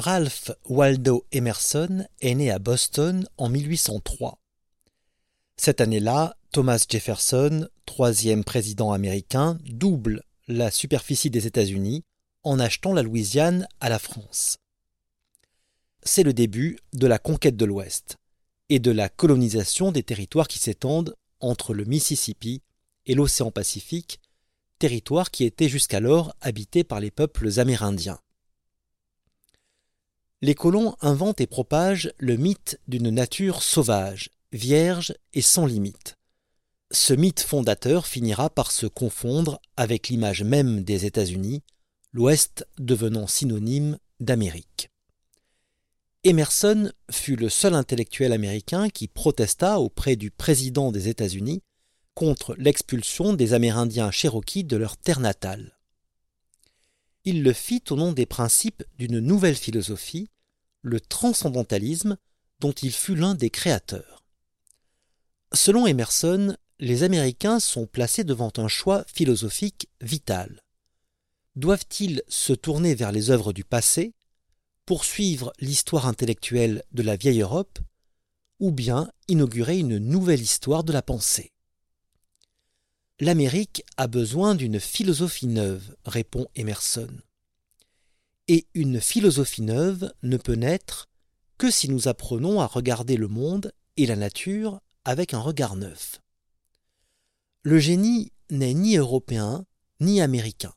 Ralph Waldo Emerson est né à Boston en 1803. Cette année-là, Thomas Jefferson, troisième président américain, double la superficie des États-Unis en achetant la Louisiane à la France. C'est le début de la conquête de l'Ouest et de la colonisation des territoires qui s'étendent entre le Mississippi et l'océan Pacifique, territoires qui étaient jusqu'alors habités par les peuples amérindiens. Les colons inventent et propagent le mythe d'une nature sauvage, vierge et sans limite. Ce mythe fondateur finira par se confondre avec l'image même des États-Unis, l'Ouest devenant synonyme d'Amérique. Emerson fut le seul intellectuel américain qui protesta auprès du président des États-Unis contre l'expulsion des Amérindiens Cherokees de leur terre natale. Il le fit au nom des principes d'une nouvelle philosophie, le transcendantalisme, dont il fut l'un des créateurs. Selon Emerson, les Américains sont placés devant un choix philosophique vital. Doivent-ils se tourner vers les œuvres du passé, poursuivre l'histoire intellectuelle de la vieille Europe, ou bien inaugurer une nouvelle histoire de la pensée? L'Amérique a besoin d'une philosophie neuve, répond Emerson. Et une philosophie neuve ne peut naître que si nous apprenons à regarder le monde et la nature avec un regard neuf. Le génie n'est ni européen ni américain.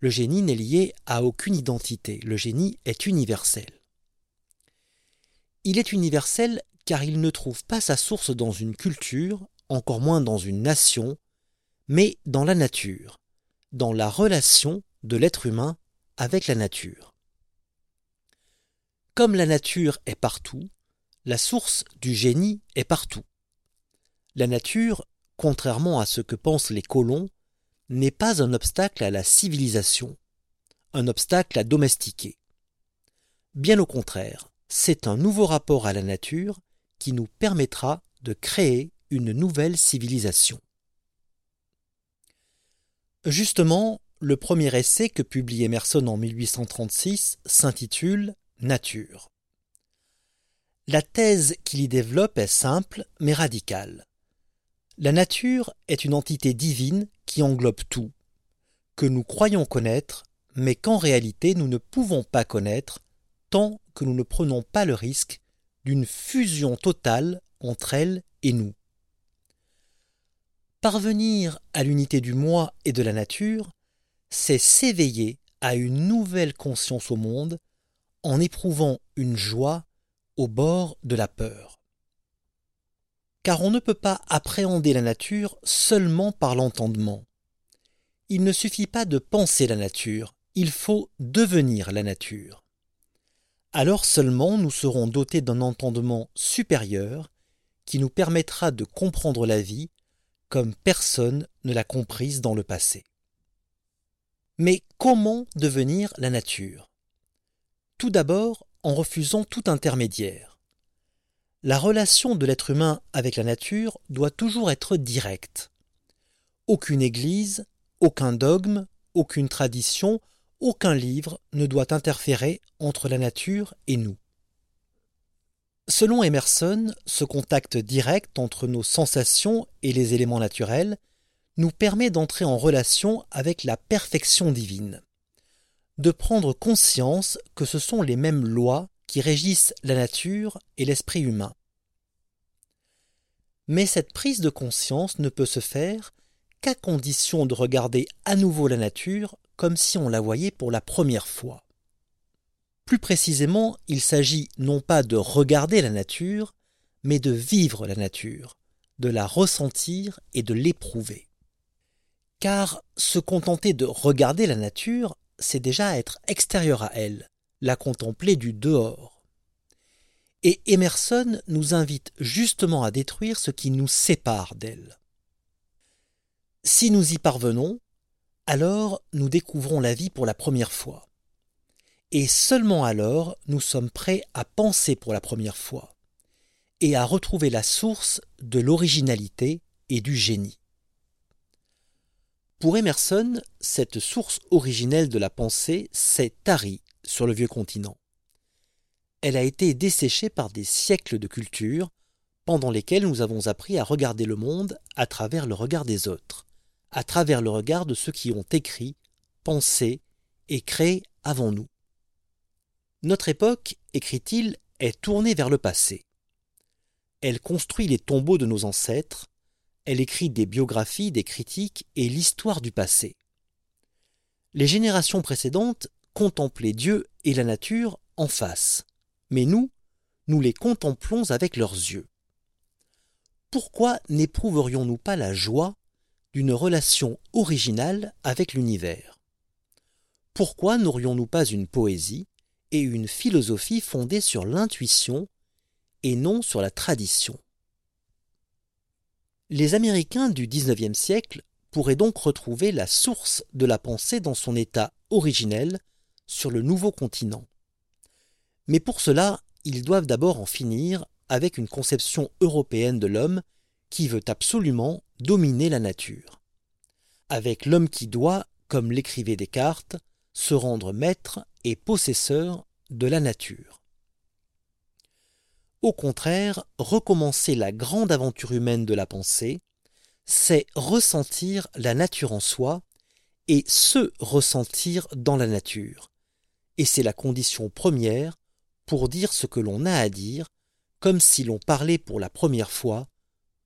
Le génie n'est lié à aucune identité, le génie est universel. Il est universel car il ne trouve pas sa source dans une culture, encore moins dans une nation, mais dans la nature, dans la relation de l'être humain avec la nature. Comme la nature est partout, la source du génie est partout. La nature, contrairement à ce que pensent les colons, n'est pas un obstacle à la civilisation, un obstacle à domestiquer. Bien au contraire, c'est un nouveau rapport à la nature qui nous permettra de créer une nouvelle civilisation. Justement, le premier essai que publie Emerson en 1836 s'intitule Nature. La thèse qu'il y développe est simple mais radicale. La nature est une entité divine qui englobe tout, que nous croyons connaître, mais qu'en réalité nous ne pouvons pas connaître tant que nous ne prenons pas le risque d'une fusion totale entre elle et nous. Parvenir à l'unité du moi et de la nature, c'est s'éveiller à une nouvelle conscience au monde en éprouvant une joie au bord de la peur car on ne peut pas appréhender la nature seulement par l'entendement. Il ne suffit pas de penser la nature, il faut devenir la nature. Alors seulement nous serons dotés d'un entendement supérieur qui nous permettra de comprendre la vie comme personne ne l'a comprise dans le passé. Mais comment devenir la nature? Tout d'abord en refusant tout intermédiaire. La relation de l'être humain avec la nature doit toujours être directe. Aucune église, aucun dogme, aucune tradition, aucun livre ne doit interférer entre la nature et nous. Selon Emerson, ce contact direct entre nos sensations et les éléments naturels nous permet d'entrer en relation avec la perfection divine, de prendre conscience que ce sont les mêmes lois qui régissent la nature et l'esprit humain. Mais cette prise de conscience ne peut se faire qu'à condition de regarder à nouveau la nature comme si on la voyait pour la première fois. Plus précisément, il s'agit non pas de regarder la nature, mais de vivre la nature, de la ressentir et de l'éprouver. Car se contenter de regarder la nature, c'est déjà être extérieur à elle, la contempler du dehors. Et Emerson nous invite justement à détruire ce qui nous sépare d'elle. Si nous y parvenons, alors nous découvrons la vie pour la première fois. Et seulement alors nous sommes prêts à penser pour la première fois et à retrouver la source de l'originalité et du génie. Pour Emerson, cette source originelle de la pensée, c'est Tari sur le vieux continent. elle a été desséchée par des siècles de culture, pendant lesquels nous avons appris à regarder le monde à travers le regard des autres, à travers le regard de ceux qui ont écrit, pensé et créé avant nous. Notre époque, écrit-il, est tournée vers le passé. Elle construit les tombeaux de nos ancêtres, elle écrit des biographies, des critiques et l'histoire du passé. Les générations précédentes contemplaient Dieu et la nature en face, mais nous, nous les contemplons avec leurs yeux pourquoi n'éprouverions-nous pas la joie d'une relation originale avec l'univers? Pourquoi n'aurions-nous pas une poésie et une philosophie fondée sur l'intuition et non sur la tradition Les Américains du XIXe siècle pourraient donc retrouver la source de la pensée dans son état originel sur le nouveau continent. Mais pour cela, ils doivent d'abord en finir avec une conception européenne de l'homme qui veut absolument dominer la nature. Avec l'homme qui doit, comme l'écrivait Descartes, se rendre maître et possesseur de la nature. Au contraire, recommencer la grande aventure humaine de la pensée, c'est ressentir la nature en soi et se ressentir dans la nature. Et c'est la condition première pour dire ce que l'on a à dire comme si l'on parlait pour la première fois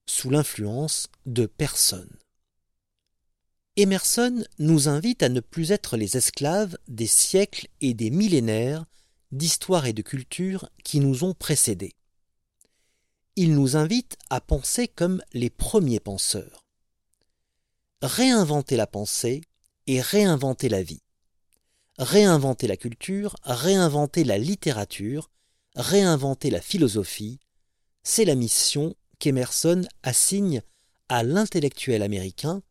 sous l'influence de personne. Emerson nous invite à ne plus être les esclaves des siècles et des millénaires d'histoire et de culture qui nous ont précédés. Il nous invite à penser comme les premiers penseurs. Réinventer la pensée et réinventer la vie. Réinventer la culture, réinventer la littérature, réinventer la philosophie, c'est la mission qu'Emerson assigne à l'intellectuel américain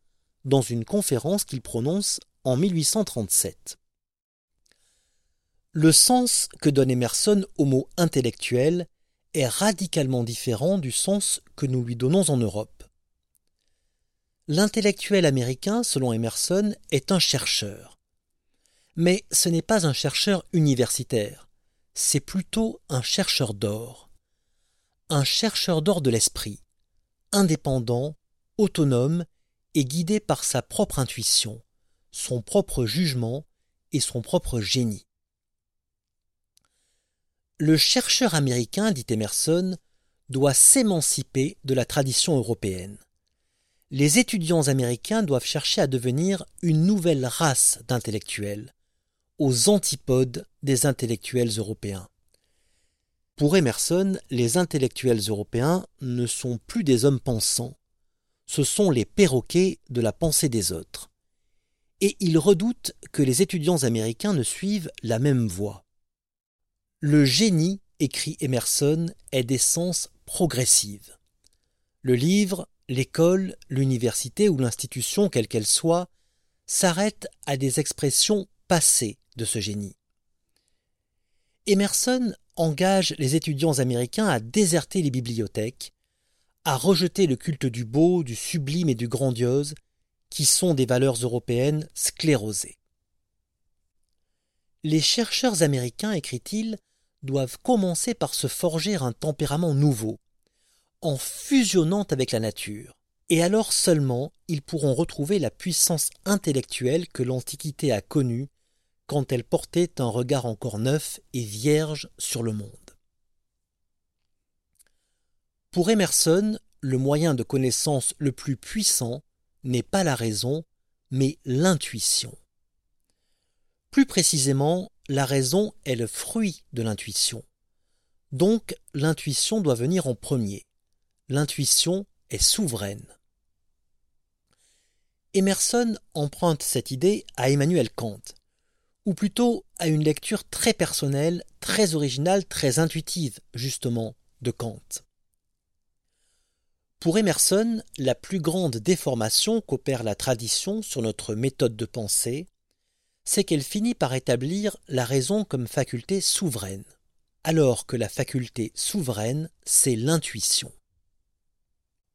dans une conférence qu'il prononce en 1837. Le sens que donne Emerson au mot intellectuel est radicalement différent du sens que nous lui donnons en Europe. L'intellectuel américain, selon Emerson, est un chercheur. Mais ce n'est pas un chercheur universitaire c'est plutôt un chercheur d'or. Un chercheur d'or de l'esprit, indépendant, autonome et guidé par sa propre intuition, son propre jugement et son propre génie. Le chercheur américain, dit Emerson, doit s'émanciper de la tradition européenne. Les étudiants américains doivent chercher à devenir une nouvelle race d'intellectuels, aux antipodes des intellectuels européens. Pour Emerson, les intellectuels européens ne sont plus des hommes pensants, ce sont les perroquets de la pensée des autres. Et il redoute que les étudiants américains ne suivent la même voie. Le génie, écrit Emerson, est d'essence progressive. Le livre, l'école, l'université ou l'institution, quelle qu'elle soit, s'arrête à des expressions passées de ce génie. Emerson engage les étudiants américains à déserter les bibliothèques, à rejeter le culte du beau, du sublime et du grandiose, qui sont des valeurs européennes sclérosées. Les chercheurs américains, écrit-il, doivent commencer par se forger un tempérament nouveau, en fusionnant avec la nature, et alors seulement ils pourront retrouver la puissance intellectuelle que l'Antiquité a connue quand elle portait un regard encore neuf et vierge sur le monde. Pour Emerson, le moyen de connaissance le plus puissant n'est pas la raison, mais l'intuition. Plus précisément, la raison est le fruit de l'intuition. Donc l'intuition doit venir en premier. L'intuition est souveraine. Emerson emprunte cette idée à Emmanuel Kant, ou plutôt à une lecture très personnelle, très originale, très intuitive, justement, de Kant. Pour Emerson, la plus grande déformation qu'opère la tradition sur notre méthode de pensée, c'est qu'elle finit par établir la raison comme faculté souveraine, alors que la faculté souveraine, c'est l'intuition.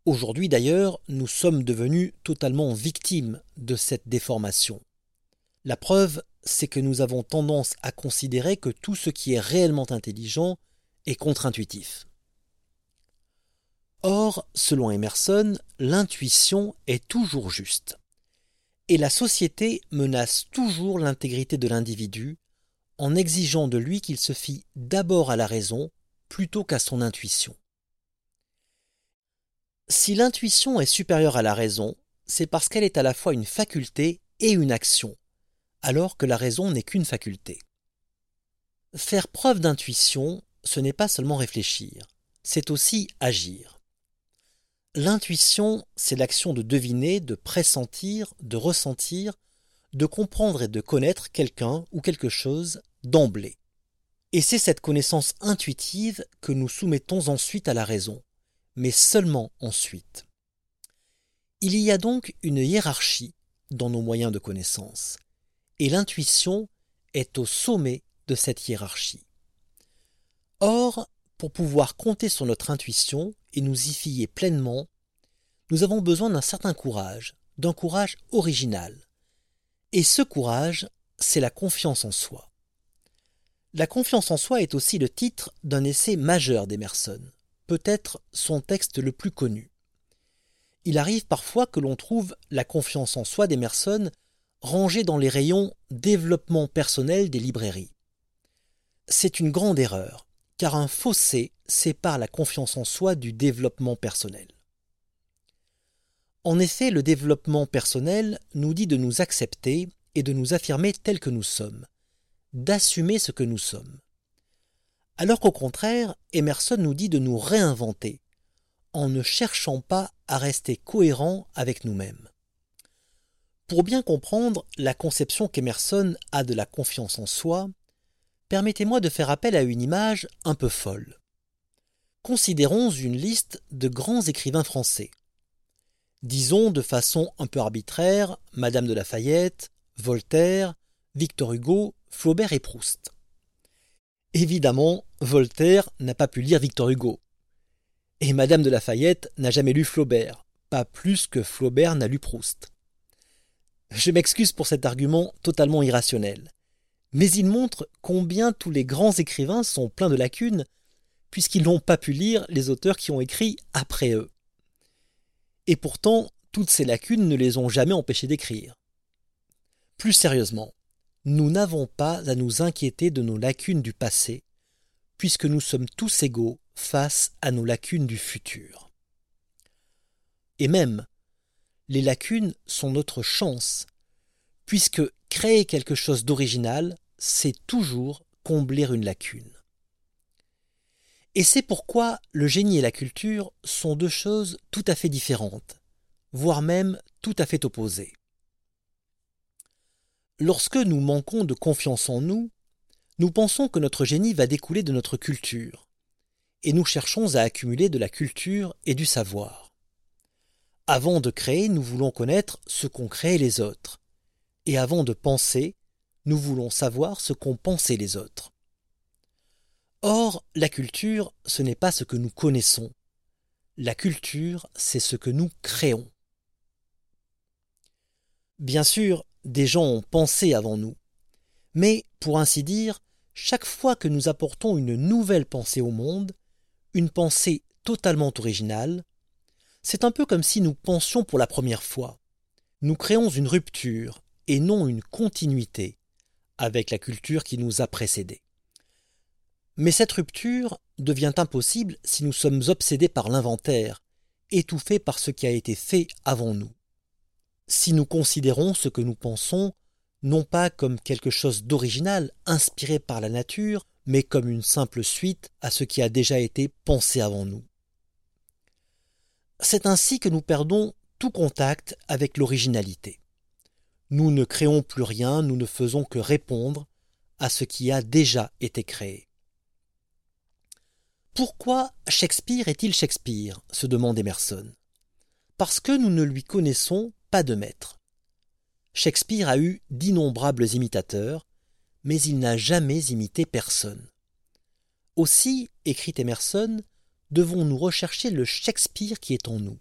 Aujourd'hui d'ailleurs, nous sommes devenus totalement victimes de cette déformation. La preuve, c'est que nous avons tendance à considérer que tout ce qui est réellement intelligent et contre-intuitif. Or, selon Emerson, l'intuition est toujours juste. Et la société menace toujours l'intégrité de l'individu en exigeant de lui qu'il se fie d'abord à la raison plutôt qu'à son intuition. Si l'intuition est supérieure à la raison, c'est parce qu'elle est à la fois une faculté et une action, alors que la raison n'est qu'une faculté. Faire preuve d'intuition, ce n'est pas seulement réfléchir, c'est aussi agir. L'intuition, c'est l'action de deviner, de pressentir, de ressentir, de comprendre et de connaître quelqu'un ou quelque chose d'emblée. Et c'est cette connaissance intuitive que nous soumettons ensuite à la raison, mais seulement ensuite. Il y a donc une hiérarchie dans nos moyens de connaissance, et l'intuition est au sommet de cette hiérarchie. Or, pour pouvoir compter sur notre intuition et nous y fier pleinement, nous avons besoin d'un certain courage, d'un courage original. Et ce courage, c'est la confiance en soi. La confiance en soi est aussi le titre d'un essai majeur d'Emerson, peut-être son texte le plus connu. Il arrive parfois que l'on trouve la confiance en soi d'Emerson rangée dans les rayons développement personnel des librairies. C'est une grande erreur, car un fossé sépare la confiance en soi du développement personnel. En effet, le développement personnel nous dit de nous accepter et de nous affirmer tels que nous sommes, d'assumer ce que nous sommes. Alors qu'au contraire, Emerson nous dit de nous réinventer, en ne cherchant pas à rester cohérents avec nous-mêmes. Pour bien comprendre la conception qu'Emerson a de la confiance en soi, permettez-moi de faire appel à une image un peu folle. Considérons une liste de grands écrivains français. Disons de façon un peu arbitraire Madame de Lafayette, Voltaire, Victor Hugo, Flaubert et Proust. Évidemment, Voltaire n'a pas pu lire Victor Hugo. Et Madame de Lafayette n'a jamais lu Flaubert, pas plus que Flaubert n'a lu Proust. Je m'excuse pour cet argument totalement irrationnel mais il montre combien tous les grands écrivains sont pleins de lacunes, puisqu'ils n'ont pas pu lire les auteurs qui ont écrit après eux. Et pourtant, toutes ces lacunes ne les ont jamais empêchés d'écrire. Plus sérieusement, nous n'avons pas à nous inquiéter de nos lacunes du passé, puisque nous sommes tous égaux face à nos lacunes du futur. Et même, les lacunes sont notre chance, puisque créer quelque chose d'original, c'est toujours combler une lacune. Et c'est pourquoi le génie et la culture sont deux choses tout à fait différentes, voire même tout à fait opposées. Lorsque nous manquons de confiance en nous, nous pensons que notre génie va découler de notre culture, et nous cherchons à accumuler de la culture et du savoir. Avant de créer, nous voulons connaître ce qu'ont créé les autres, et avant de penser, nous voulons savoir ce qu'ont pensé les autres. Or, la culture, ce n'est pas ce que nous connaissons. La culture, c'est ce que nous créons. Bien sûr, des gens ont pensé avant nous. Mais, pour ainsi dire, chaque fois que nous apportons une nouvelle pensée au monde, une pensée totalement originale, c'est un peu comme si nous pensions pour la première fois. Nous créons une rupture et non une continuité, avec la culture qui nous a précédés. Mais cette rupture devient impossible si nous sommes obsédés par l'inventaire, étouffés par ce qui a été fait avant nous. Si nous considérons ce que nous pensons non pas comme quelque chose d'original inspiré par la nature, mais comme une simple suite à ce qui a déjà été pensé avant nous. C'est ainsi que nous perdons tout contact avec l'originalité. Nous ne créons plus rien, nous ne faisons que répondre à ce qui a déjà été créé. Pourquoi Shakespeare est-il Shakespeare? se demande Emerson. Parce que nous ne lui connaissons pas de maître. Shakespeare a eu d'innombrables imitateurs, mais il n'a jamais imité personne. Aussi, écrit Emerson, devons-nous rechercher le Shakespeare qui est en nous?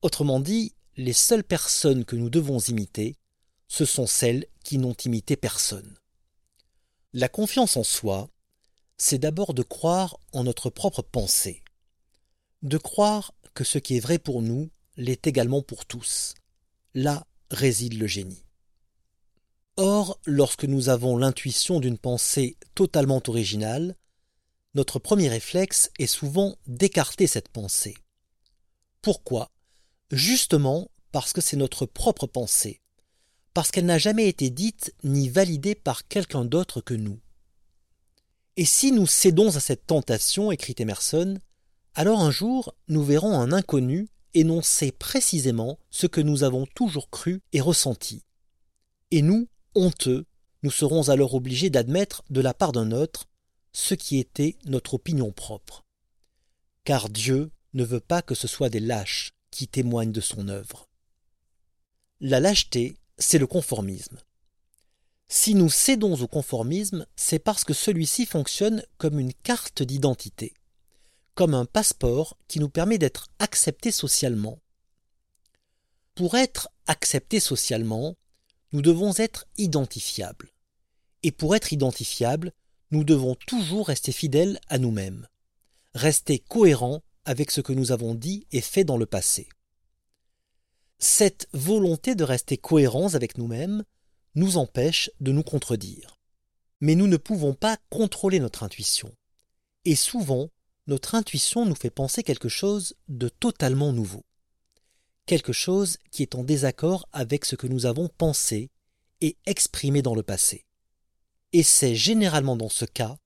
Autrement dit, les seules personnes que nous devons imiter ce sont celles qui n'ont imité personne. La confiance en soi, c'est d'abord de croire en notre propre pensée, de croire que ce qui est vrai pour nous l'est également pour tous. Là réside le génie. Or, lorsque nous avons l'intuition d'une pensée totalement originale, notre premier réflexe est souvent d'écarter cette pensée. Pourquoi? Justement parce que c'est notre propre pensée, parce qu'elle n'a jamais été dite ni validée par quelqu'un d'autre que nous. Et si nous cédons à cette tentation, écrit Emerson, alors un jour nous verrons un inconnu énoncer précisément ce que nous avons toujours cru et ressenti. Et nous, honteux, nous serons alors obligés d'admettre de la part d'un autre ce qui était notre opinion propre. Car Dieu ne veut pas que ce soit des lâches qui témoignent de son œuvre. La lâcheté, c'est le conformisme. Si nous cédons au conformisme, c'est parce que celui-ci fonctionne comme une carte d'identité comme un passeport qui nous permet d'être acceptés socialement. Pour être acceptés socialement, nous devons être identifiables. Et pour être identifiables, nous devons toujours rester fidèles à nous-mêmes, rester cohérents avec ce que nous avons dit et fait dans le passé. Cette volonté de rester cohérents avec nous-mêmes nous empêche de nous contredire. Mais nous ne pouvons pas contrôler notre intuition. Et souvent, notre intuition nous fait penser quelque chose de totalement nouveau, quelque chose qui est en désaccord avec ce que nous avons pensé et exprimé dans le passé. Et c'est généralement dans ce cas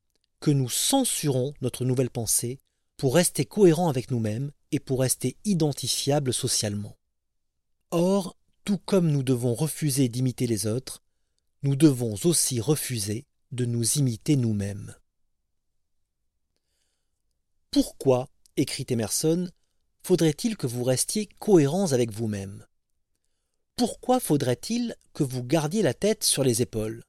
que nous censurons notre nouvelle pensée pour rester cohérents avec nous-mêmes et pour rester identifiables socialement. Or, tout comme nous devons refuser d'imiter les autres, nous devons aussi refuser de nous imiter nous-mêmes. Pourquoi, écrit Emerson, faudrait-il que vous restiez cohérents avec vous-même? Pourquoi faudrait-il que vous gardiez la tête sur les épaules?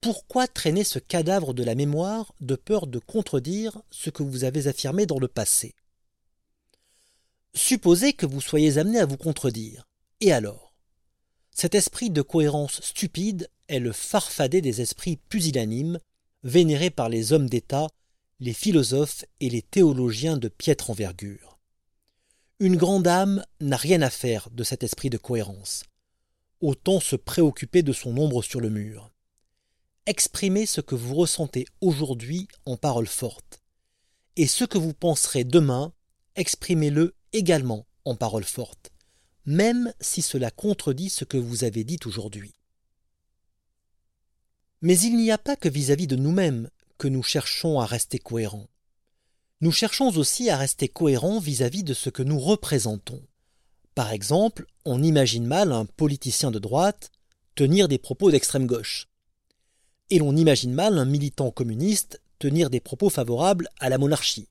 Pourquoi traîner ce cadavre de la mémoire de peur de contredire ce que vous avez affirmé dans le passé? Supposez que vous soyez amené à vous contredire. Et alors? Cet esprit de cohérence stupide est le farfadet des esprits pusillanimes, vénérés par les hommes d'État les philosophes et les théologiens de piètre envergure. Une grande âme n'a rien à faire de cet esprit de cohérence. Autant se préoccuper de son ombre sur le mur. Exprimez ce que vous ressentez aujourd'hui en paroles fortes. Et ce que vous penserez demain, exprimez-le également en paroles fortes, même si cela contredit ce que vous avez dit aujourd'hui. Mais il n'y a pas que vis-à-vis de nous-mêmes que nous cherchons à rester cohérents. Nous cherchons aussi à rester cohérents vis-à-vis de ce que nous représentons. Par exemple, on imagine mal un politicien de droite tenir des propos d'extrême gauche. Et l'on imagine mal un militant communiste tenir des propos favorables à la monarchie.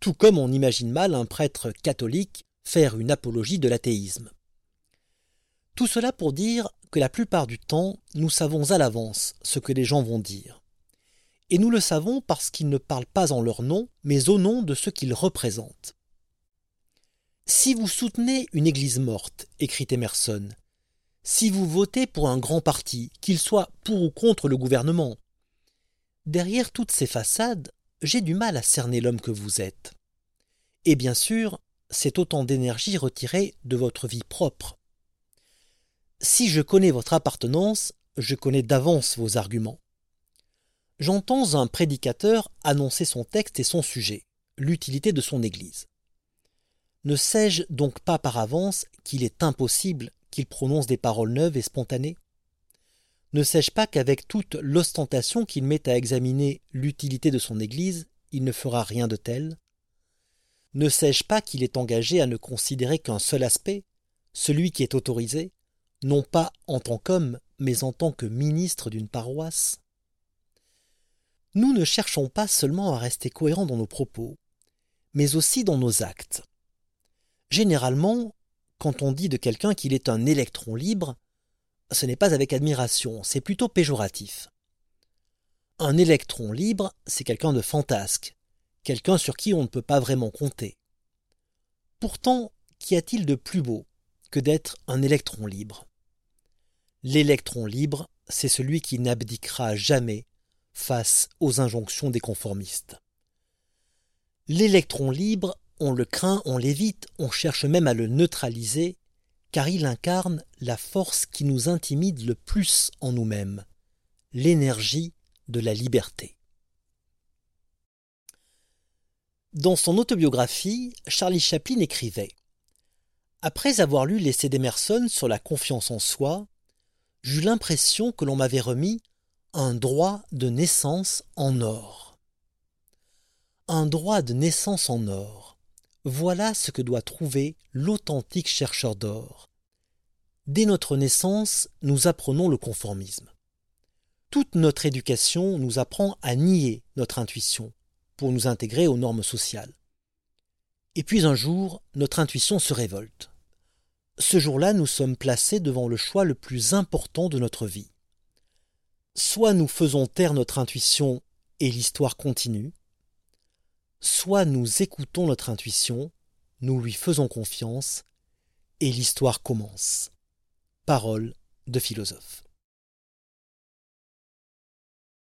Tout comme on imagine mal un prêtre catholique faire une apologie de l'athéisme. Tout cela pour dire que la plupart du temps, nous savons à l'avance ce que les gens vont dire et nous le savons parce qu'ils ne parlent pas en leur nom, mais au nom de ce qu'ils représentent. Si vous soutenez une Église morte, écrit Emerson, si vous votez pour un grand parti, qu'il soit pour ou contre le gouvernement, derrière toutes ces façades, j'ai du mal à cerner l'homme que vous êtes. Et bien sûr, c'est autant d'énergie retirée de votre vie propre. Si je connais votre appartenance, je connais d'avance vos arguments j'entends un prédicateur annoncer son texte et son sujet, l'utilité de son Église. Ne sais-je donc pas par avance qu'il est impossible qu'il prononce des paroles neuves et spontanées? Ne sais-je pas qu'avec toute l'ostentation qu'il met à examiner l'utilité de son Église, il ne fera rien de tel Ne sais-je pas qu'il est engagé à ne considérer qu'un seul aspect, celui qui est autorisé, non pas en tant qu'homme, mais en tant que ministre d'une paroisse nous ne cherchons pas seulement à rester cohérents dans nos propos, mais aussi dans nos actes. Généralement, quand on dit de quelqu'un qu'il est un électron libre, ce n'est pas avec admiration, c'est plutôt péjoratif. Un électron libre, c'est quelqu'un de fantasque, quelqu'un sur qui on ne peut pas vraiment compter. Pourtant, qu'y a-t-il de plus beau que d'être un électron libre? L'électron libre, c'est celui qui n'abdiquera jamais face aux injonctions des conformistes. L'électron libre, on le craint, on l'évite, on cherche même à le neutraliser, car il incarne la force qui nous intimide le plus en nous-mêmes, l'énergie de la liberté. Dans son autobiographie, Charlie Chaplin écrivait Après avoir lu l'essai d'Emerson sur la confiance en soi, j'eus l'impression que l'on m'avait remis un droit de naissance en or. Un droit de naissance en or. Voilà ce que doit trouver l'authentique chercheur d'or. Dès notre naissance, nous apprenons le conformisme. Toute notre éducation nous apprend à nier notre intuition pour nous intégrer aux normes sociales. Et puis un jour, notre intuition se révolte. Ce jour-là, nous sommes placés devant le choix le plus important de notre vie. Soit nous faisons taire notre intuition et l'histoire continue, soit nous écoutons notre intuition, nous lui faisons confiance, et l'histoire commence. Parole de philosophe.